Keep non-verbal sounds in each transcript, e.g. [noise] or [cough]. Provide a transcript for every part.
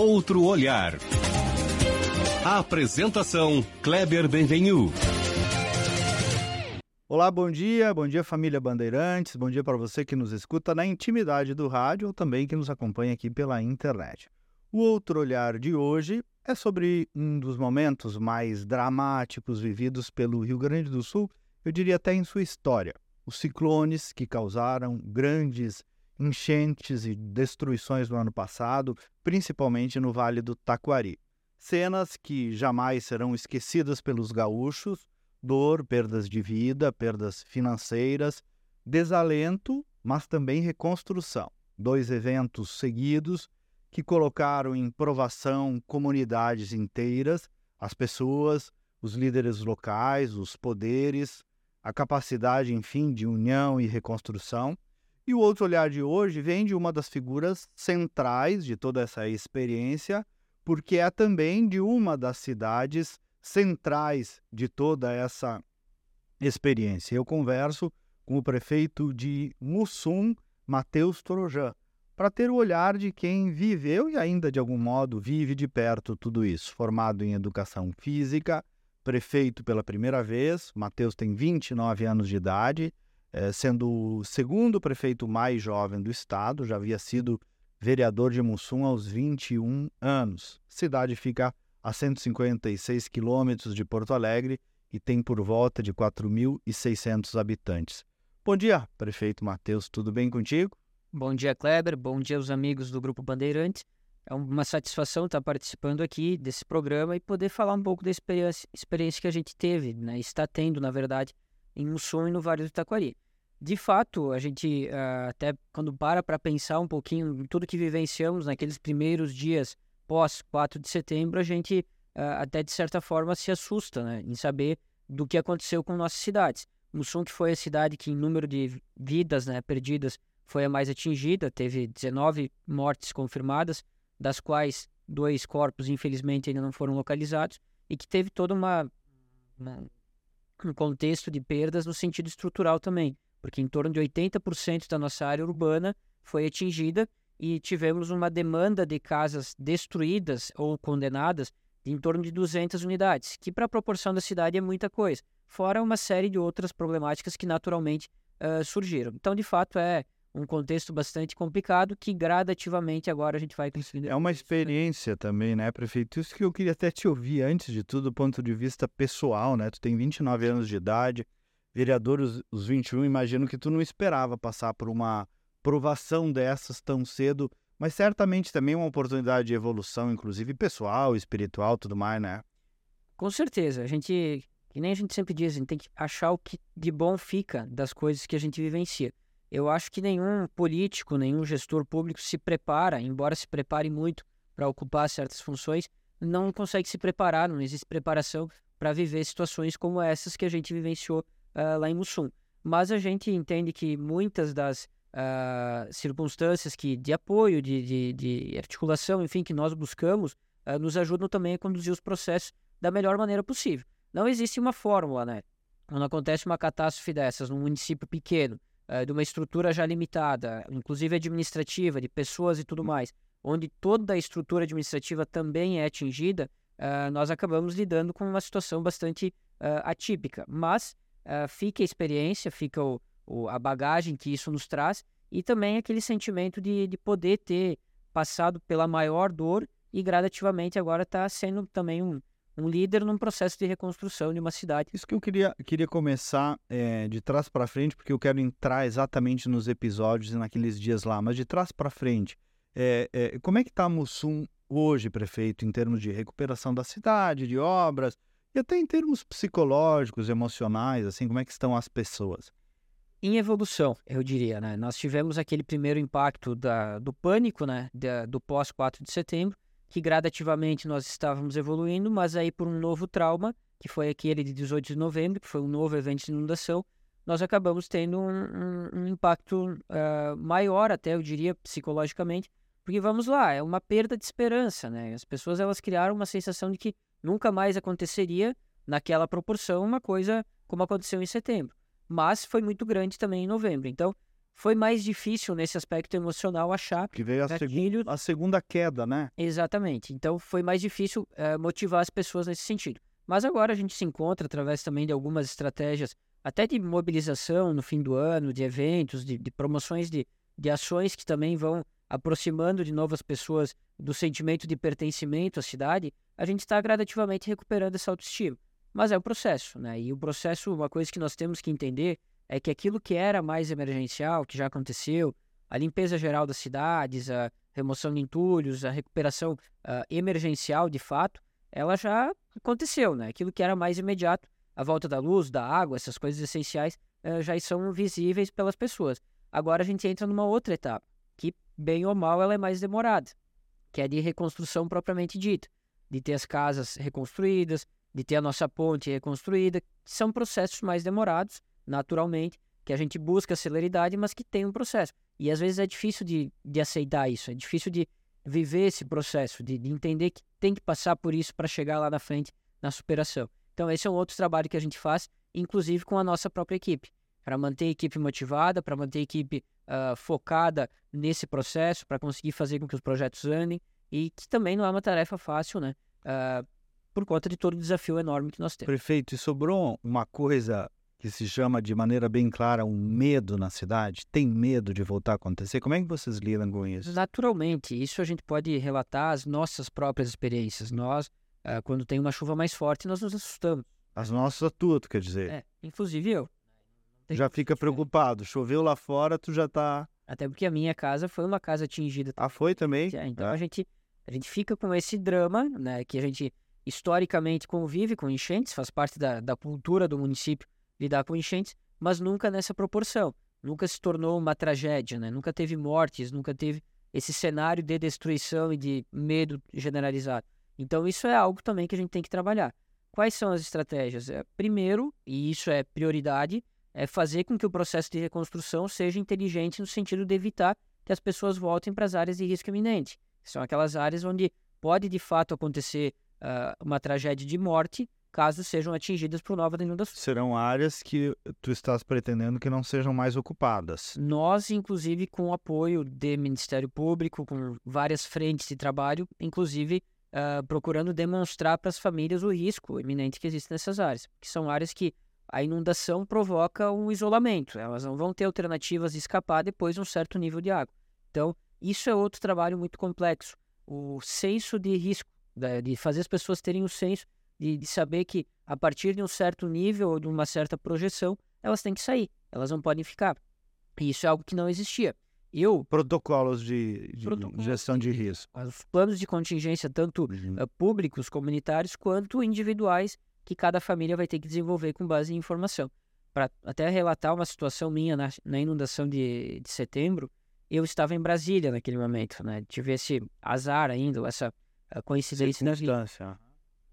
Outro olhar. Apresentação Kleber Benvenu. Olá, bom dia, bom dia família Bandeirantes, bom dia para você que nos escuta na intimidade do rádio ou também que nos acompanha aqui pela internet. O outro olhar de hoje é sobre um dos momentos mais dramáticos vividos pelo Rio Grande do Sul, eu diria até em sua história. Os ciclones que causaram grandes enchentes e destruições no ano passado, principalmente no Vale do Taquari. Cenas que jamais serão esquecidas pelos gaúchos: dor, perdas de vida, perdas financeiras, desalento, mas também reconstrução. Dois eventos seguidos que colocaram em provação comunidades inteiras, as pessoas, os líderes locais, os poderes, a capacidade, enfim, de união e reconstrução. E o outro olhar de hoje vem de uma das figuras centrais de toda essa experiência, porque é também de uma das cidades centrais de toda essa experiência. Eu converso com o prefeito de Mussum, Matheus Trojan, para ter o olhar de quem viveu e ainda de algum modo vive de perto tudo isso. Formado em educação física, prefeito pela primeira vez, Matheus tem 29 anos de idade, sendo o segundo prefeito mais jovem do estado, já havia sido vereador de Mussum aos 21 anos. A cidade fica a 156 quilômetros de Porto Alegre e tem por volta de 4.600 habitantes. Bom dia, prefeito Matheus, tudo bem contigo? Bom dia, Kleber. Bom dia aos amigos do Grupo Bandeirantes. É uma satisfação estar participando aqui desse programa e poder falar um pouco da experiência, experiência que a gente teve, né? está tendo, na verdade, em Mussum e no Vale do Taquari. De fato, a gente uh, até quando para para pensar um pouquinho em tudo que vivenciamos naqueles primeiros dias pós 4 de setembro, a gente uh, até de certa forma se assusta né, em saber do que aconteceu com nossas cidades. Mussum, que foi a cidade que em número de vidas né, perdidas foi a mais atingida, teve 19 mortes confirmadas, das quais dois corpos infelizmente ainda não foram localizados, e que teve toda uma, uma um contexto de perdas no sentido estrutural também, porque em torno de 80% da nossa área urbana foi atingida e tivemos uma demanda de casas destruídas ou condenadas de em torno de 200 unidades, que para a proporção da cidade é muita coisa, fora uma série de outras problemáticas que naturalmente uh, surgiram. Então, de fato, é um contexto bastante complicado que gradativamente agora a gente vai conseguindo. É uma experiência também, né, prefeito? Isso que eu queria até te ouvir antes de tudo, do ponto de vista pessoal, né? Tu tem 29 anos de idade, vereador os, os 21, imagino que tu não esperava passar por uma provação dessas tão cedo, mas certamente também uma oportunidade de evolução, inclusive pessoal, espiritual, tudo mais, né? Com certeza. A gente, que nem a gente sempre diz, a gente tem que achar o que de bom fica das coisas que a gente vivencia. Eu acho que nenhum político, nenhum gestor público se prepara, embora se prepare muito para ocupar certas funções, não consegue se preparar, não existe preparação para viver situações como essas que a gente vivenciou uh, lá em Mussum. Mas a gente entende que muitas das uh, circunstâncias que, de apoio, de, de, de, articulação, enfim, que nós buscamos, uh, nos ajudam também a conduzir os processos da melhor maneira possível. Não existe uma fórmula, né? Quando acontece uma catástrofe dessas num município pequeno, de uma estrutura já limitada, inclusive administrativa, de pessoas e tudo mais, onde toda a estrutura administrativa também é atingida, nós acabamos lidando com uma situação bastante atípica. Mas fica a experiência, fica o, o, a bagagem que isso nos traz e também aquele sentimento de, de poder ter passado pela maior dor e gradativamente agora está sendo também um, um líder num processo de reconstrução de uma cidade. Isso que eu queria, queria começar é, de trás para frente, porque eu quero entrar exatamente nos episódios e naqueles dias lá, mas de trás para frente. É, é, como é que está Mussum hoje, prefeito, em termos de recuperação da cidade, de obras, até em termos psicológicos, emocionais, assim, como é que estão as pessoas? Em evolução, eu diria, né? Nós tivemos aquele primeiro impacto da, do pânico, né? Da, do pós 4 de setembro, que gradativamente nós estávamos evoluindo, mas aí por um novo trauma, que foi aquele de 18 de novembro, que foi um novo evento de inundação, nós acabamos tendo um, um, um impacto uh, maior até, eu diria, psicologicamente, porque vamos lá, é uma perda de esperança, né? As pessoas elas criaram uma sensação de que nunca mais aconteceria naquela proporção uma coisa como aconteceu em setembro, mas foi muito grande também em novembro. Então, foi mais difícil nesse aspecto emocional achar que veio a, gatilho... segu a segunda queda, né? Exatamente. Então foi mais difícil uh, motivar as pessoas nesse sentido. Mas agora a gente se encontra através também de algumas estratégias, até de mobilização no fim do ano, de eventos, de, de promoções de, de ações que também vão aproximando de novas pessoas do sentimento de pertencimento à cidade, a gente está gradativamente recuperando essa autoestima. Mas é um processo, né? E o processo, uma coisa que nós temos que entender é que aquilo que era mais emergencial, que já aconteceu, a limpeza geral das cidades, a remoção de entulhos, a recuperação uh, emergencial de fato, ela já aconteceu, né? Aquilo que era mais imediato, a volta da luz, da água, essas coisas essenciais, uh, já são visíveis pelas pessoas. Agora a gente entra numa outra etapa, que bem ou mal ela é mais demorada, que é de reconstrução propriamente dita, de ter as casas reconstruídas, de ter a nossa ponte reconstruída, são processos mais demorados, naturalmente, que a gente busca celeridade, mas que tem um processo. E às vezes é difícil de, de aceitar isso, é difícil de viver esse processo, de, de entender que tem que passar por isso para chegar lá na frente na superação. Então, esse é um outro trabalho que a gente faz, inclusive com a nossa própria equipe, para manter a equipe motivada, para manter a equipe uh, focada nesse processo, para conseguir fazer com que os projetos andem, e que também não é uma tarefa fácil, né? Uh, por conta de todo o desafio enorme que nós temos. Prefeito, e sobrou uma coisa que se chama de maneira bem clara um medo na cidade? Tem medo de voltar a acontecer? Como é que vocês lidam com isso? Naturalmente, isso a gente pode relatar as nossas próprias experiências. Nós, uh, quando tem uma chuva mais forte, nós nos assustamos. As nossas tuas, quer dizer? É, inclusive eu. Já fica preocupado. Choveu lá fora, tu já tá. Até porque a minha casa foi uma casa atingida. Ah, foi também? É, então é. a gente a gente fica com esse drama, né, que a gente historicamente convive com enchentes, faz parte da, da cultura do município lidar com enchentes, mas nunca nessa proporção. Nunca se tornou uma tragédia, né? Nunca teve mortes, nunca teve esse cenário de destruição e de medo generalizado. Então isso é algo também que a gente tem que trabalhar. Quais são as estratégias? É, primeiro, e isso é prioridade, é fazer com que o processo de reconstrução seja inteligente no sentido de evitar que as pessoas voltem para as áreas de risco iminente. São aquelas áreas onde pode de fato acontecer uh, uma tragédia de morte, caso sejam atingidas por nova inundação. Serão áreas que tu estás pretendendo que não sejam mais ocupadas. Nós, inclusive, com o apoio do Ministério Público, com várias frentes de trabalho, inclusive uh, procurando demonstrar para as famílias o risco iminente que existe nessas áreas, que são áreas que a inundação provoca um isolamento, elas não vão ter alternativas de escapar depois de um certo nível de água. Então, isso é outro trabalho muito complexo. O senso de risco, de fazer as pessoas terem o senso de, de saber que a partir de um certo nível ou de uma certa projeção, elas têm que sair, elas não podem ficar. E isso é algo que não existia. Eu protocolos de, de protocolos gestão de risco, os planos de contingência tanto uhum. uh, públicos, comunitários quanto individuais que cada família vai ter que desenvolver com base em informação. Para até relatar uma situação minha na, na inundação de, de setembro, eu estava em Brasília naquele momento, né? Tive esse azar ainda, essa coincidência na vida.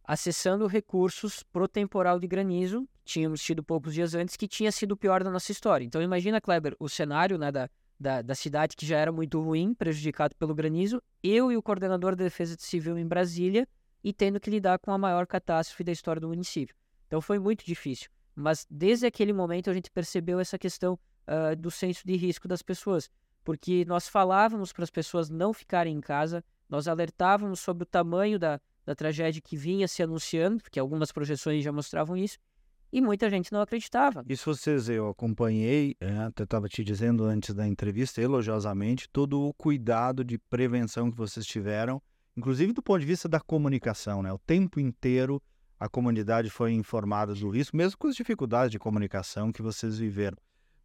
Acessando recursos pro temporal de granizo, tínhamos tido poucos dias antes, que tinha sido o pior da nossa história. Então imagina, Kleber, o cenário né, da, da, da cidade que já era muito ruim, prejudicado pelo granizo, eu e o coordenador da Defesa Civil em Brasília, e tendo que lidar com a maior catástrofe da história do município. Então foi muito difícil. Mas desde aquele momento a gente percebeu essa questão uh, do senso de risco das pessoas porque nós falávamos para as pessoas não ficarem em casa, nós alertávamos sobre o tamanho da, da tragédia que vinha se anunciando, porque algumas projeções já mostravam isso, e muita gente não acreditava. Isso vocês, eu acompanhei, é, até estava te dizendo antes da entrevista, elogiosamente, todo o cuidado de prevenção que vocês tiveram, inclusive do ponto de vista da comunicação, né? O tempo inteiro a comunidade foi informada do risco, mesmo com as dificuldades de comunicação que vocês viveram.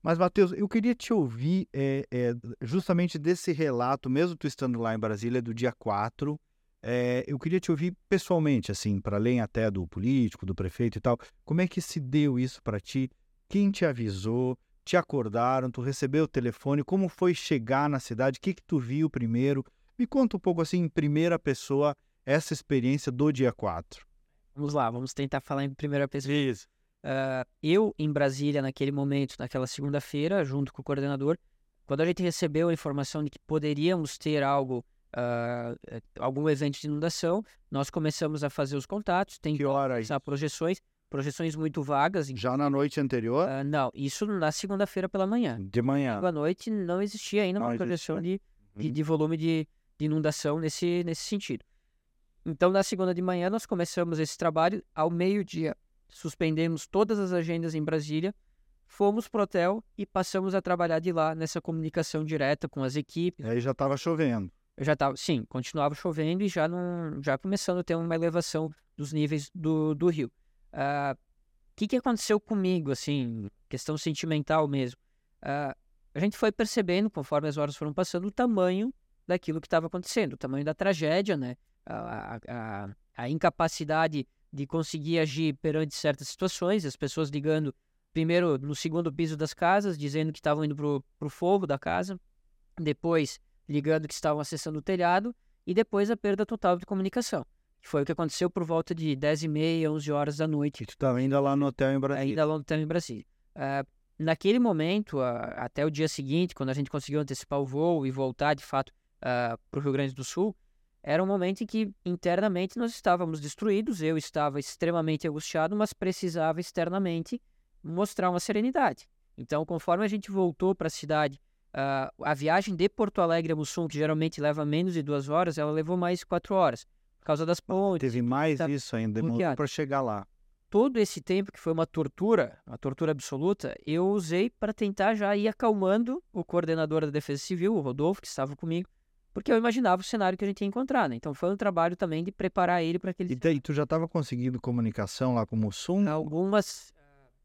Mas, Matheus, eu queria te ouvir é, é, justamente desse relato, mesmo tu estando lá em Brasília, do dia 4. É, eu queria te ouvir pessoalmente, assim, para além até do político, do prefeito e tal. Como é que se deu isso para ti? Quem te avisou? Te acordaram? Tu recebeu o telefone? Como foi chegar na cidade? O que, que tu viu primeiro? Me conta um pouco, assim, em primeira pessoa, essa experiência do dia 4. Vamos lá, vamos tentar falar em primeira pessoa. Isso. Uh, eu, em Brasília, naquele momento, naquela segunda-feira, junto com o coordenador, quando a gente recebeu a informação de que poderíamos ter algo, uh, algum evento de inundação, nós começamos a fazer os contatos, tem que hora projeções. projeções muito vagas. Já na noite anterior? Uh, não, isso na segunda-feira pela manhã. De manhã. À noite não existia ainda uma não projeção existia. de, de, uhum. de, volume de, de inundação nesse, nesse sentido. Então, na segunda de manhã, nós começamos esse trabalho. Ao meio-dia, suspendemos todas as agendas em Brasília, fomos para o hotel e passamos a trabalhar de lá nessa comunicação direta com as equipes. E aí já estava chovendo. Eu já estava, sim, continuava chovendo e já, não, já começando a ter uma elevação dos níveis do, do rio. O uh, ah, que, que aconteceu comigo, assim, questão sentimental mesmo? Uh, a gente foi percebendo, conforme as horas foram passando, o tamanho daquilo que estava acontecendo, o tamanho da tragédia, né? A, a, a, incapacidade de conseguir agir perante certas situações, as pessoas ligando primeiro no segundo piso das casas, dizendo que estavam indo para o fogo da casa, depois ligando que estavam acessando o telhado e depois a perda total de comunicação. Que foi o que aconteceu por volta de 10 e meia, 11 horas da noite. E tu estava ainda lá no hotel em Brasília. Ainda lá no hotel em Brasília. Uh, naquele momento, uh, até o dia seguinte, quando a gente conseguiu antecipar o voo e voltar, de fato, uh, ah, para o Rio Grande do Sul, era um momento em que internamente nós estávamos destruídos, eu estava extremamente angustiado, mas precisava externamente mostrar uma serenidade. Então, conforme a gente voltou para a cidade Uh, a viagem de Porto Alegre a Mussum, que geralmente leva menos de duas horas, ela levou mais quatro horas, por causa das pontes. Teve mais tá isso ainda, para chegar lá. Todo esse tempo, que foi uma tortura, uma tortura absoluta, eu usei para tentar já ir acalmando o coordenador da Defesa Civil, o Rodolfo, que estava comigo, porque eu imaginava o cenário que a gente ia encontrar, né? Então foi um trabalho também de preparar ele para aquele. E daí, tu já estava conseguindo comunicação lá com o Mussum? Algumas.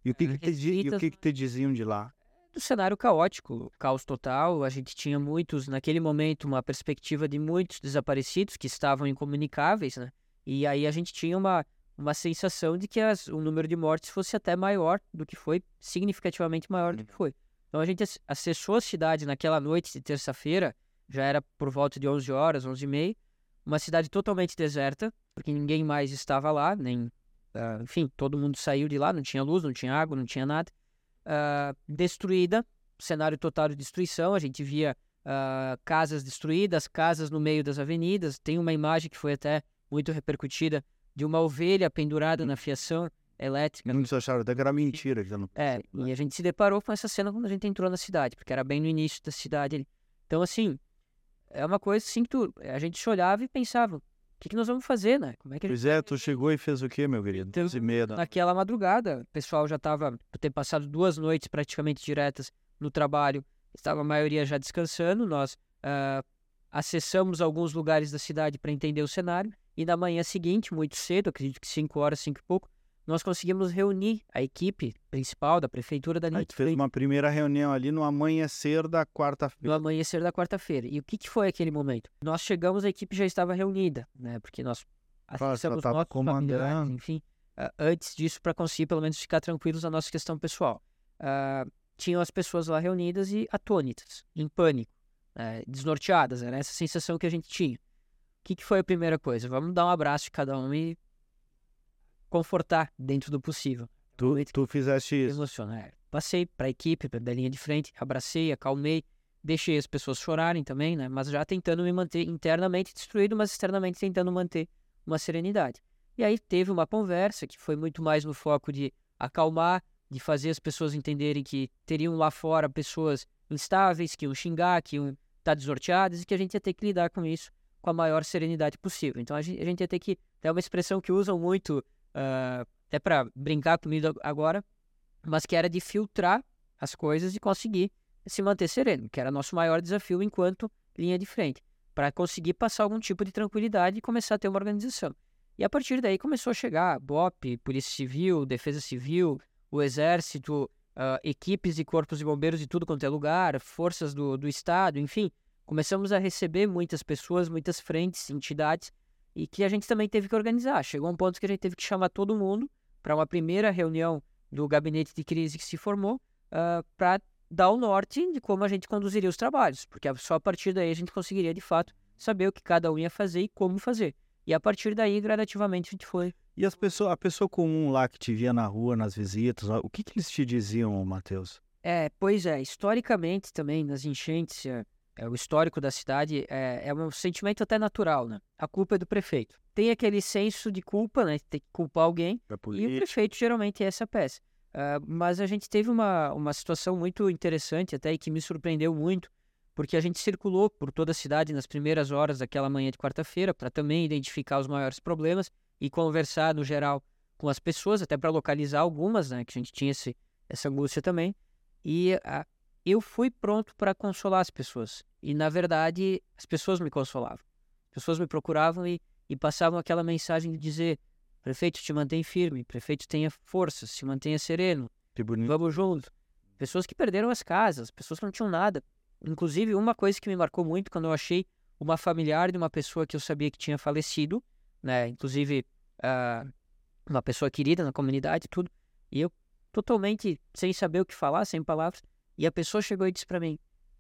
E o que, que, te, o que, que te diziam de lá? do cenário caótico, caos total. A gente tinha muitos, naquele momento, uma perspectiva de muitos desaparecidos que estavam incomunicáveis, né? E aí a gente tinha uma, uma sensação de que as, o número de mortes fosse até maior do que foi, significativamente maior do que foi. Então a gente acessou a cidade naquela noite de terça-feira, já era por volta de 11 horas, 11 e meia, uma cidade totalmente deserta, porque ninguém mais estava lá, nem, uh, enfim, todo mundo saiu de lá, não tinha luz, não tinha água, não tinha nada uh, destruída, cenário total de destruição. A gente via uh, casas destruídas, casas no meio das avenidas. Tem uma imagem que foi até muito repercutida de uma ovelha pendurada na fiação elétrica. Muitos acharam até que era mentira. Que não... É, e a gente se deparou com essa cena quando a gente entrou na cidade, porque era bem no início da cidade. Então, assim, é uma coisa assim que tu, a gente se olhava e pensava, o que, que, nós vamos fazer, né? Como é que pois é, tu chegou e fez o quê, meu querido? Então, e meia da... Naquela madrugada, o pessoal já estava, por ter passado duas noites praticamente diretas no trabalho, estava a maioria já descansando, nós uh, acessamos alguns lugares da cidade para entender o cenário, e na manhã seguinte, muito cedo, acredito que 5 horas, 5 e pouco, nós conseguimos reunir a equipe principal da prefeitura da Aí tu fez uma primeira reunião ali no amanhecer da quarta-feira. No amanhecer da quarta-feira. E o que, que foi aquele momento? Nós chegamos, a equipe já estava reunida, né? Porque nós acessamos nossos comandando. enfim, uh, antes disso, para conseguir pelo menos ficar tranquilos na nossa questão pessoal. Uh, tinham as pessoas lá reunidas e atônitas, em pânico, uh, desnorteadas. Era essa sensação que a gente tinha. O que, que foi a primeira coisa? Vamos dar um abraço de cada um e confortar dentro do possível. Tu, tu fizeste isso? Emocionar. Passei para a equipe, da linha de frente, abracei, acalmei, deixei as pessoas chorarem também, né? Mas já tentando me manter internamente destruído, mas externamente tentando manter uma serenidade. E aí teve uma conversa que foi muito mais no foco de acalmar, de fazer as pessoas entenderem que teriam lá fora pessoas instáveis, que iam xingar, que iam estar tá desorteadas e que a gente ia ter que lidar com isso com a maior serenidade possível. Então a gente, a gente ia ter que. É uma expressão que usam muito uh, até para brincar comigo agora, mas que era de filtrar as coisas e conseguir se manter sereno, que era nosso maior desafio enquanto linha de frente, para conseguir passar algum tipo de tranquilidade e começar a ter uma organização. E a partir daí começou a chegar BOP, Polícia Civil, Defesa Civil, o Exército, uh, equipes e corpos de bombeiros de tudo quanto é lugar, forças do, do Estado, enfim. Começamos a receber muitas pessoas, muitas frentes, entidades e que a gente também teve que organizar. Chegou um ponto que a gente teve que chamar todo mundo para uma primeira reunião do gabinete de crise que se formou uh, ah, para dar o norte de como a gente conduziria os trabalhos, porque só a partir daí a gente conseguiria de fato saber o que cada um ia fazer e como fazer. E a partir daí, gradativamente, a gente foi. E as pessoas, a pessoa comum lá que te via na rua, nas visitas, o que, que eles te diziam, Matheus? É, pois é, historicamente também, nas enchentes, é, o histórico da cidade, é, é um sentimento até natural, né? A culpa é do prefeito. Tem aquele senso de culpa, né? Tem que culpar alguém. E o prefeito geralmente é essa peça. Uh, mas a gente teve uma, uma situação muito interessante até e que me surpreendeu muito, porque a gente circulou por toda a cidade nas primeiras horas daquela manhã de quarta-feira para também identificar os maiores problemas e conversar, no geral, com as pessoas, até para localizar algumas, né? Que a gente tinha esse, essa angústia também. E uh, eu fui pronto para consolar as pessoas. E, na verdade, as pessoas me consolavam. As pessoas me procuravam e, e passavam aquela mensagem de dizer Prefeito, te mantém firme. Prefeito, tenha força, se mantenha sereno. Que bonito. Vamos junto. Pessoas que perderam as casas, pessoas que não tinham nada. Inclusive, uma coisa que me marcou muito quando eu achei uma familiar de uma pessoa que eu sabia que tinha falecido, né? Inclusive, uh, uma pessoa querida na comunidade, tudo. E eu, totalmente sem saber o que falar, sem palavras. E a pessoa chegou e disse para mim: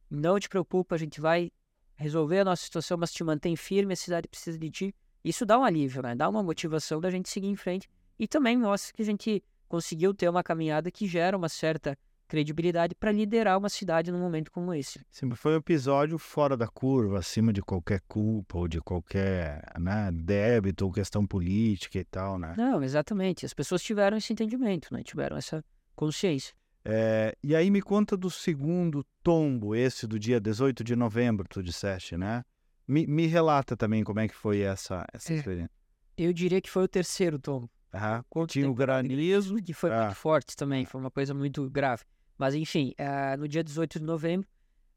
Não te preocupa, a gente vai resolver a nossa situação, mas te mantém firme, a cidade precisa de ti. Isso dá um alívio, né? Dá uma motivação da gente seguir em frente e também mostra que a gente conseguiu ter uma caminhada que gera uma certa credibilidade para liderar uma cidade num momento como esse. Sim, foi um episódio fora da curva, acima de qualquer culpa ou de qualquer né, débito ou questão política e tal, né? Não, exatamente. As pessoas tiveram esse entendimento, né? Tiveram essa consciência. É, e aí me conta do segundo tombo, esse do dia 18 de novembro, tu disseste, né? Me, me relata também como é que foi essa, essa é. experiência. Eu diria que foi o terceiro tombo. Ah, tinha o granizo. Que foi ah. muito forte também, foi uma coisa muito grave. Mas enfim, uh, no dia 18 de novembro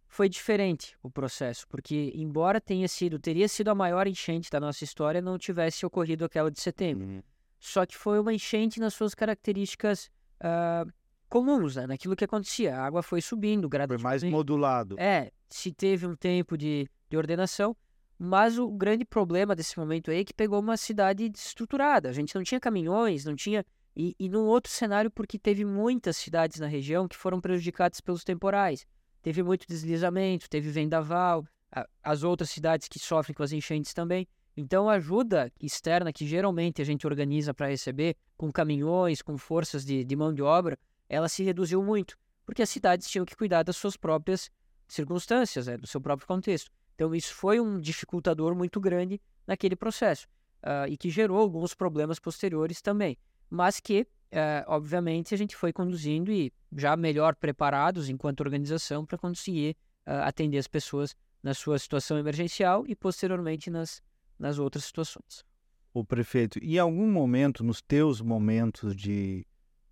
foi diferente o processo, porque embora tenha sido, teria sido a maior enchente da nossa história, não tivesse ocorrido aquela de setembro. Uhum. Só que foi uma enchente nas suas características uh, comuns, né? naquilo que acontecia. A água foi subindo gradativamente. Foi mais modulado. É, se teve um tempo de de ordenação. Mas o grande problema desse momento aí é que pegou uma cidade estruturada. A gente não tinha caminhões, não tinha. E, e num outro cenário, porque teve muitas cidades na região que foram prejudicadas pelos temporais. Teve muito deslizamento, teve vendaval, a, as outras cidades que sofrem com as enchentes também. Então, a ajuda externa que geralmente a gente organiza para receber, com caminhões, com forças de, de mão de obra, ela se reduziu muito, porque as cidades tinham que cuidar das suas próprias circunstâncias, né, do seu próprio contexto. Então, isso foi um dificultador muito grande naquele processo uh, e que gerou alguns problemas posteriores também. Mas que, uh, obviamente, a gente foi conduzindo e já melhor preparados enquanto organização para conseguir uh, atender as pessoas na sua situação emergencial e posteriormente nas, nas outras situações. O prefeito, em algum momento, nos teus momentos de,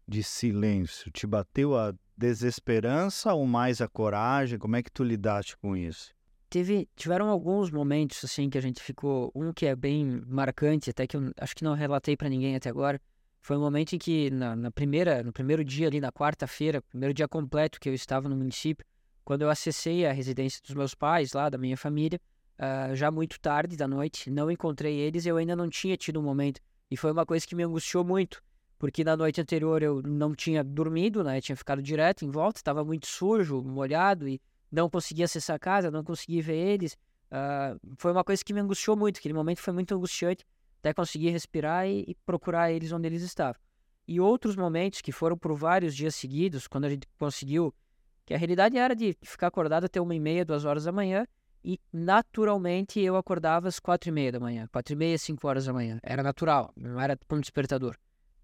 de silêncio, te bateu a desesperança ou mais a coragem? Como é que tu lidaste com isso? teve, tiveram alguns momentos assim que a gente ficou, um que é bem marcante, até que eu acho que não relatei para ninguém até agora, foi um momento em que na, na primeira, no primeiro dia ali na quarta-feira, primeiro dia completo que eu estava no município, quando eu acessei a residência dos meus pais lá, da minha família, uh, já muito tarde da noite, não encontrei eles, eu ainda não tinha tido um momento e foi uma coisa que me angustiou muito, porque na noite anterior eu não tinha dormido, né, tinha ficado direto em volta, estava muito sujo, molhado e não consegui acessar a casa, não consegui ver eles. Uh, foi uma coisa que me angustiou muito. Aquele momento foi muito angustiante até conseguir respirar e, e, procurar eles onde eles estavam. E outros momentos que foram por vários dias seguidos, quando a gente conseguiu, que a realidade era de ficar acordado até uma e meia, duas horas da manhã, e naturalmente eu acordava às quatro e meia da manhã, quatro e meia, cinco horas da manhã. Era natural, não era como despertador.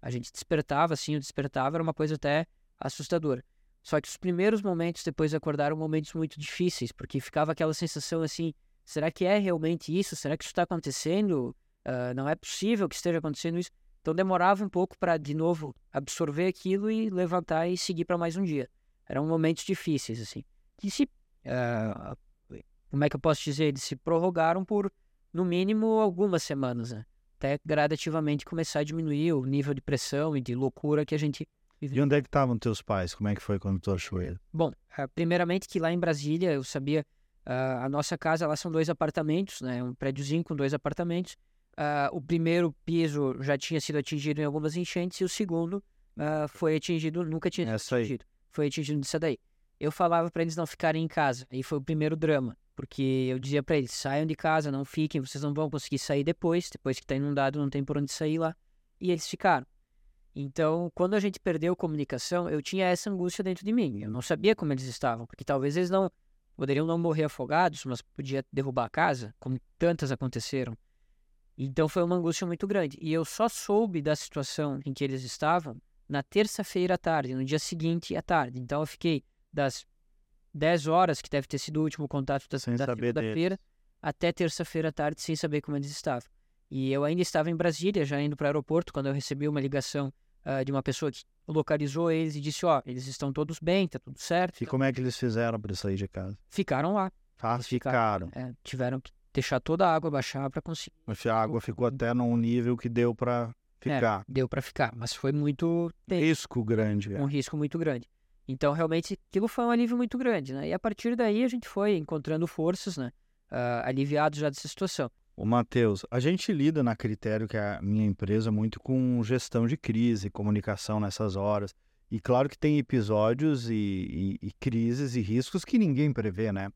A gente despertava, assim, o despertava era uma coisa até assustadora. Só que os primeiros momentos depois de acordar eram momentos muito difíceis, porque ficava aquela sensação assim: será que é realmente isso? Será que isso está acontecendo? Uh, não é possível que esteja acontecendo isso. Então demorava um pouco para, de novo, absorver aquilo e levantar e seguir para mais um dia. Eram momentos difíceis, assim. Que se. Uh, como é que eu posso dizer? Eles se prorrogaram por, no mínimo, algumas semanas, né? Até gradativamente começar a diminuir o nível de pressão e de loucura que a gente e onde é que estavam teus pais? Como é que foi quando tu achou ele? Bom, uh, primeiramente que lá em Brasília eu sabia uh, a nossa casa lá são dois apartamentos, né? Um prédiozinho com dois apartamentos. Uh, o primeiro piso já tinha sido atingido em algumas enchentes e o segundo foi atingido, nunca tinha sido atingido. Foi atingido nisso daí. Eu falava para eles não ficarem em casa. Aí foi o primeiro drama, porque eu dizia para eles: saiam de casa, não fiquem, vocês não vão conseguir sair depois, depois que está inundado, não tem por onde sair lá. E eles ficaram. Então, quando a gente perdeu comunicação, eu tinha essa angústia dentro de mim. Eu não sabia como eles estavam, porque talvez eles não poderiam não morrer afogados, mas podia derrubar a casa, como tantas aconteceram. Então foi uma angústia muito grande. E eu só soube da situação em que eles estavam na terça-feira à tarde, no dia seguinte à tarde. Então eu fiquei das 10 horas, que deve ter sido o último contato da, da segunda-feira, até terça-feira à tarde, sem saber como eles estavam. E eu ainda estava em Brasília, já indo para o aeroporto, quando eu recebi uma ligação uh, de uma pessoa que localizou eles e disse: Ó, oh, eles estão todos bem, tá tudo certo. E como é que eles fizeram para sair de casa? Ficaram lá. Ah, ficaram. ficaram. É, tiveram que deixar toda a água baixar para conseguir. Mas a água ficou até num nível que deu para é, ficar. É, deu para ficar, mas foi muito. Risco grande. É. Um risco muito grande. Então, realmente, aquilo foi um alívio muito grande, né? E a partir daí a gente foi encontrando forças, né? Uh, aliviados já dessa situação. O Matheus, a gente lida na Critério, que é a minha empresa, muito com gestão de crise, comunicação nessas horas. E claro que tem episódios e, e, e crises e riscos que ninguém prevê, né?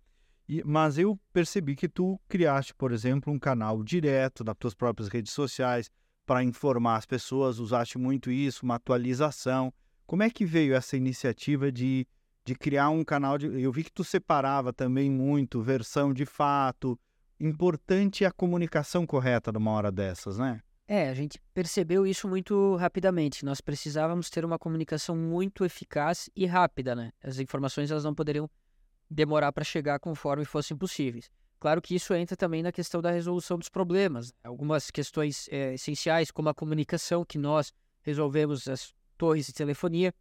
E, mas eu percebi que tu criaste, por exemplo, um canal direto nas tuas próprias redes sociais para informar as pessoas, usaste muito isso, uma atualização. Como é que veio essa iniciativa de, de criar um canal? De, eu vi que tu separava também muito versão de fato. Importante a comunicação correta numa hora dessas, né? É, a gente percebeu isso muito rapidamente. Nós precisávamos ter uma comunicação muito eficaz e rápida, né? As informações elas não poderiam demorar para chegar conforme fossem possíveis. Claro que isso entra também na questão da resolução dos problemas. Né? Algumas questões é, essenciais, como a comunicação, que nós resolvemos as torres de telefonia,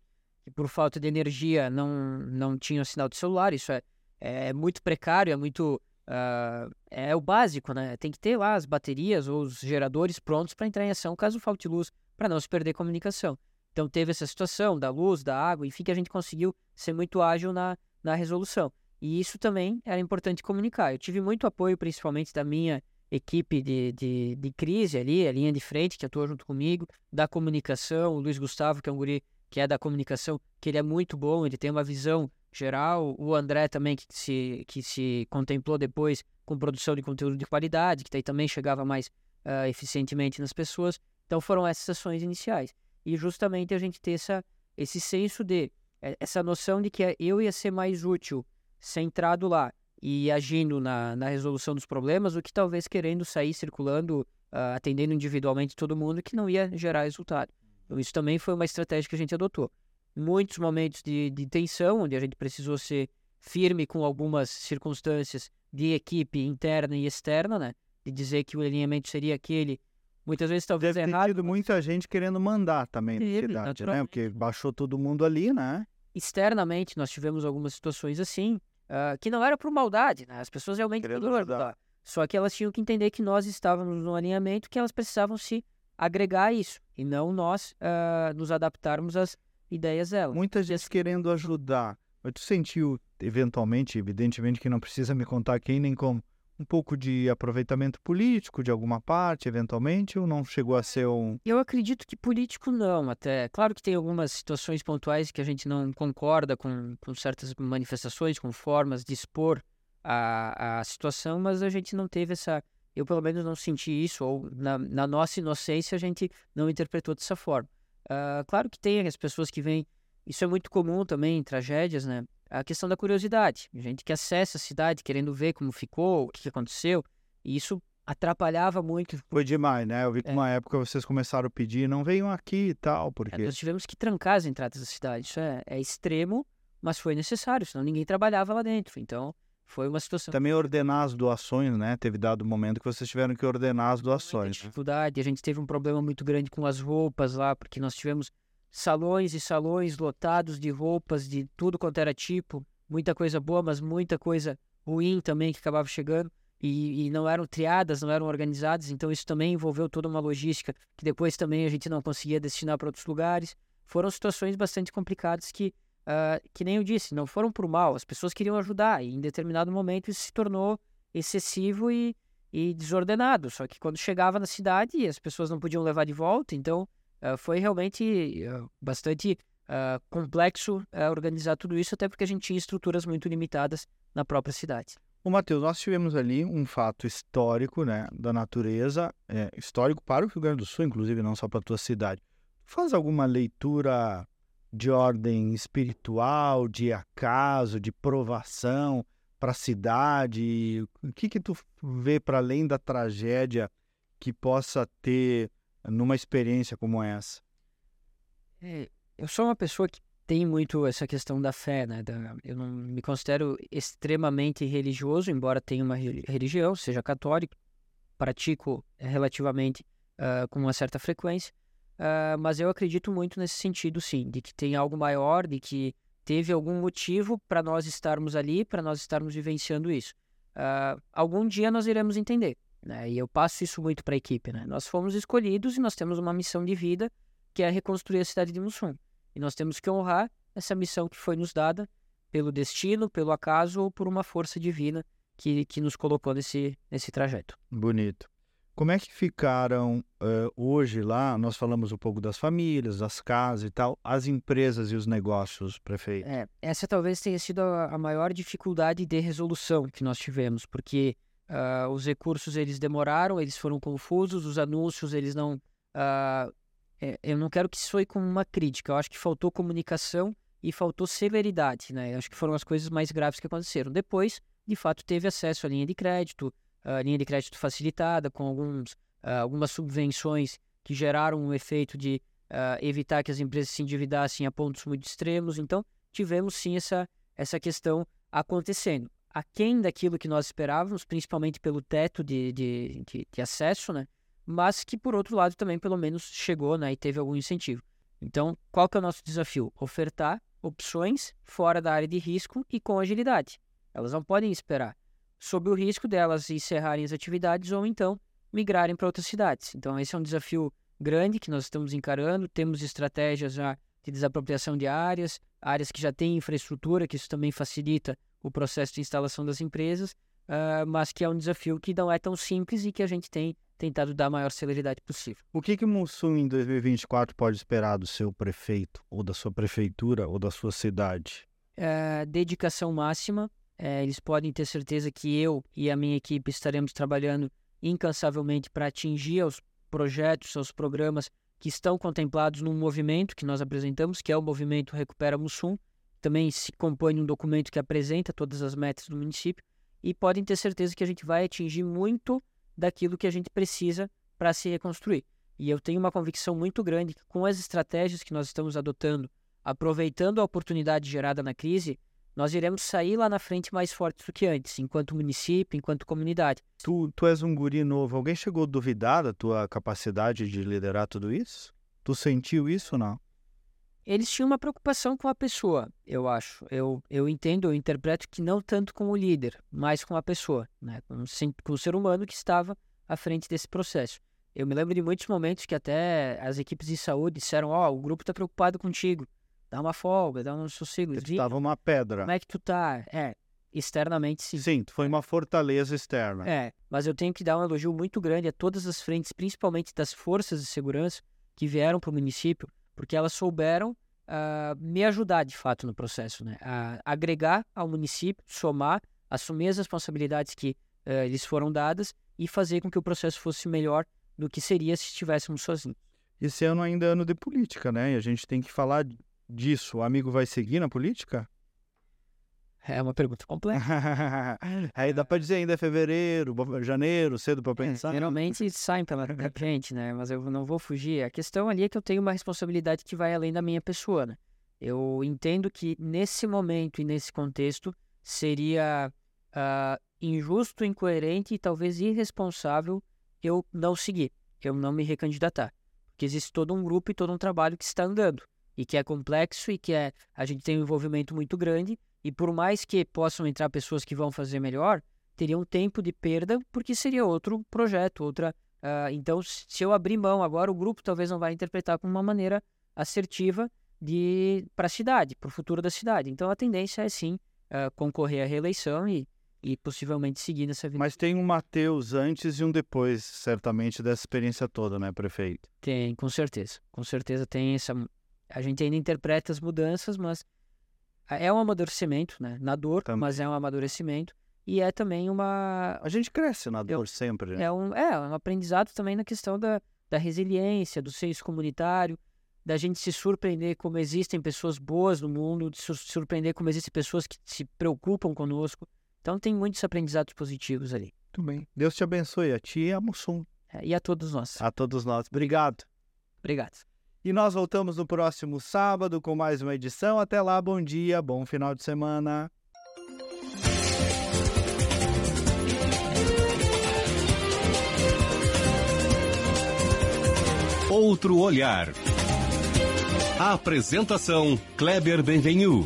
que por falta de energia não, não tinham sinal de celular. Isso é, é muito precário, é muito. Uh, é o básico, né? Tem que ter lá as baterias ou os geradores prontos para entrar em ação caso falte luz, para não se perder comunicação. Então teve essa situação da luz, da água, enfim, que a gente conseguiu ser muito ágil na, na resolução. E isso também era importante comunicar. Eu tive muito apoio, principalmente da minha equipe de, de, de crise ali, a linha de frente, que atua junto comigo, da comunicação, o Luiz Gustavo, que é um guri que é da comunicação, que ele é muito bom, ele tem uma visão geral, o André também, que se, que se contemplou depois com produção de conteúdo de qualidade, que daí também chegava mais uh, eficientemente nas pessoas. Então foram essas ações iniciais. E justamente a gente ter essa, esse senso de, eh, essa noção de que eu ia ser mais útil centrado lá e agindo na, na resolução dos problemas, do que talvez querendo sair circulando, uh, atendendo individualmente todo mundo, que não ia gerar resultado. Então, isso também foi uma estratégia que a gente adotou. Muitos momentos de, de tensão, onde a gente precisou ser firme com algumas circunstâncias de equipe interna e externa, né? De dizer que o alinhamento seria aquele, muitas vezes talvez Deve errado. Deve muita gente querendo mandar também na cidade, né? Porque baixou todo mundo ali, né? Externamente, nós tivemos algumas situações assim, uh, que não era por maldade, né? As pessoas realmente queriam ajudar. Só que elas tinham que entender que nós estávamos no alinhamento, que elas precisavam se agregar a isso, e não nós uh, nos adaptarmos às ideias delas. Muita gente assim... querendo ajudar. Mas tu sentiu, eventualmente, evidentemente que não precisa me contar quem nem como, um pouco de aproveitamento político de alguma parte, eventualmente, ou não chegou a ser um. Eu acredito que político não, até. Claro que tem algumas situações pontuais que a gente não concorda com, com certas manifestações, com formas de expor a, a situação, mas a gente não teve essa. Eu, pelo menos, não senti isso, ou na, na nossa inocência, a gente não interpretou dessa forma. Uh, claro que tem as pessoas que vêm. Isso é muito comum também em tragédias, né? A questão da curiosidade. Gente que acessa a cidade querendo ver como ficou, o que aconteceu. E isso atrapalhava muito. Foi demais, né? Eu vi que é. uma época vocês começaram a pedir, não venham aqui e tal, porque... É, nós tivemos que trancar as entradas da cidade. Isso é, é extremo, mas foi necessário, senão ninguém trabalhava lá dentro. Então, foi uma situação... Também ordenar as doações, né? Teve dado um momento que vocês tiveram que ordenar as doações. Muita dificuldade. A gente teve um problema muito grande com as roupas lá, porque nós tivemos salões e salões lotados de roupas de tudo quanto era tipo, muita coisa boa, mas muita coisa ruim também que acabava chegando. E, e, não eram triadas, não eram organizadas, então isso também envolveu toda uma logística que depois também a gente não conseguia destinar para outros lugares. Foram situações bastante complicadas que, uh, que nem eu disse, não foram por mal, as pessoas queriam ajudar e em determinado momento isso se tornou excessivo e, e desordenado. Só que quando chegava na cidade, as pessoas não podiam levar de volta, então uh, foi realmente uh, bastante uh, complexo organizar tudo isso, até porque a gente tinha estruturas muito limitadas na própria cidade. O Matheus, nós tivemos ali um fato histórico né, da natureza, é, histórico para o Rio Grande do Sul, inclusive, não só para a tua cidade. Faz alguma leitura de ordem espiritual, de acaso, de provação para a cidade? O que que tu vê para além da tragédia que possa ter numa experiência como essa? É, eu sou uma pessoa que tem muito essa questão da fé, né? Eu não me considero extremamente religioso, embora tenha uma religião, seja católico, pratico relativamente uh, com uma certa frequência, uh, mas eu acredito muito nesse sentido, sim, de que tem algo maior, de que teve algum motivo para nós estarmos ali, para nós estarmos vivenciando isso. Uh, algum dia nós iremos entender, né? E eu passo isso muito para a equipe, né? Nós fomos escolhidos e nós temos uma missão de vida que é reconstruir a cidade de Mussum. E nós temos que honrar essa missão que foi nos dada pelo destino, pelo acaso ou por uma força divina que, que nos colocou nesse, nesse trajeto. Bonito. Como é que ficaram uh, hoje lá? Nós falamos um pouco das famílias, das casas e tal, as empresas e os negócios, prefeito. É, essa talvez tenha sido a, a maior dificuldade de resolução que nós tivemos, porque uh, os recursos eles demoraram, eles foram confusos, os anúncios eles não. Uh, é, eu não quero que isso soe como uma crítica. Eu acho que faltou comunicação e faltou celeridade, né? Eu acho que foram as coisas mais graves que aconteceram. Depois, de fato, teve acesso à linha de crédito uh, linha de crédito facilitada, com alguns, uh, algumas subvenções que geraram um efeito de evitar que as empresas se endividassem a pontos muito extremos. Então, tivemos sim essa, essa questão acontecendo. Aquém daquilo que nós esperávamos, principalmente pelo teto de, de, de, de acesso, né? mas que, por outro lado, também pelo menos chegou né? e teve algum incentivo. Então, qual que é o nosso desafio? Ofertar opções fora da área de risco e com agilidade. Elas não podem esperar sob o risco delas encerrarem as atividades ou então migrarem para outras cidades. Então, esse é um desafio grande que nós estamos encarando. Temos estratégias já de desapropriação de áreas, áreas que já têm infraestrutura, que isso também facilita o processo de instalação das empresas, uh, mas que é um desafio que não é tão simples e que a gente tem tentado dar a maior celeridade possível. O que que Mussum em 2024 pode esperar do seu prefeito, ou da sua prefeitura, ou da sua cidade? Uh, dedicação máxima, é, eles podem ter certeza que eu e a minha equipe estaremos trabalhando incansavelmente para atingir os projetos, os programas que estão contemplados num movimento que nós apresentamos, que é o movimento Recupera Mussum. Também se compõe um documento que apresenta todas as metas do município e podem ter certeza que a gente vai atingir muito daquilo que a gente precisa para se reconstruir. E eu tenho uma convicção muito grande que com as estratégias que nós estamos adotando, aproveitando a oportunidade gerada na crise, nós iremos sair lá na frente mais fortes do que antes, enquanto município, enquanto comunidade. Tu, tu és um guri novo. Alguém chegou a duvidar da tua capacidade de liderar tudo isso? Tu sentiu isso ou não? Eles tinham uma preocupação com a pessoa, eu acho. Eu, eu entendo, eu interpreto que não tanto com o líder, mas com a pessoa, né? com, com o ser humano que estava à frente desse processo. Eu me lembro de muitos momentos que até as equipes de saúde disseram: Ó, oh, o grupo está preocupado contigo dá uma folga, dá um sossego. Estava uma pedra. Como é que tu tá? É, externamente sim. Sim, foi uma fortaleza externa. É, mas eu tenho que dar um elogio muito grande a todas as frentes, principalmente das forças de segurança que vieram para o município, porque elas souberam uh, me ajudar de fato no processo, né? A agregar ao município, somar, assumir as responsabilidades que uh, lhes foram dadas e fazer com que o processo fosse melhor do que seria se estivéssemos sozinhos. Esse ano ainda é ano de política, né? E a gente tem que falar disso, o amigo vai seguir na política? É uma pergunta complexa. [laughs] Aí dá para dizer ainda é fevereiro, janeiro, cedo para é, pensar. É, geralmente [laughs] saem pela frente, né? Mas eu não vou fugir. A questão ali é que eu tenho uma responsabilidade que vai além da minha pessoa, né? Eu entendo que nesse momento e nesse contexto seria uh, injusto, incoerente e talvez irresponsável eu não seguir, eu não me recandidatar. Porque existe todo um grupo e todo um trabalho que está andando e que é complexo e que é, a gente tem um envolvimento muito grande e por mais que possam entrar pessoas que vão fazer melhor, teria um tempo de perda porque seria outro projeto, outra. Uh, então, se eu abrir mão agora, o grupo talvez não vai interpretar como uma maneira assertiva de para a cidade, para o futuro da cidade. Então, a tendência é sim uh, concorrer à reeleição e, e possivelmente seguir nessa vida. Mas tem um Mateus antes e um depois, certamente, dessa experiência toda, né, prefeito? Tem, com certeza. Com certeza tem essa, a gente ainda interpreta as mudanças, mas é um amadurecimento, né? Na dor, também. mas é um amadurecimento. E é também uma. A gente cresce na dor Eu, sempre. Né? É, um, é um aprendizado também na questão da, da resiliência, do senso comunitário, da gente se surpreender como existem pessoas boas no mundo, de se surpreender como existem pessoas que se preocupam conosco. Então tem muitos aprendizados positivos ali. Muito bem. Deus te abençoe a ti e a Mussum. É, e a todos nós. A todos nós. Obrigado. Obrigado. E nós voltamos no próximo sábado com mais uma edição. Até lá, bom dia, bom final de semana. Outro olhar. Apresentação Kleber Benvenu.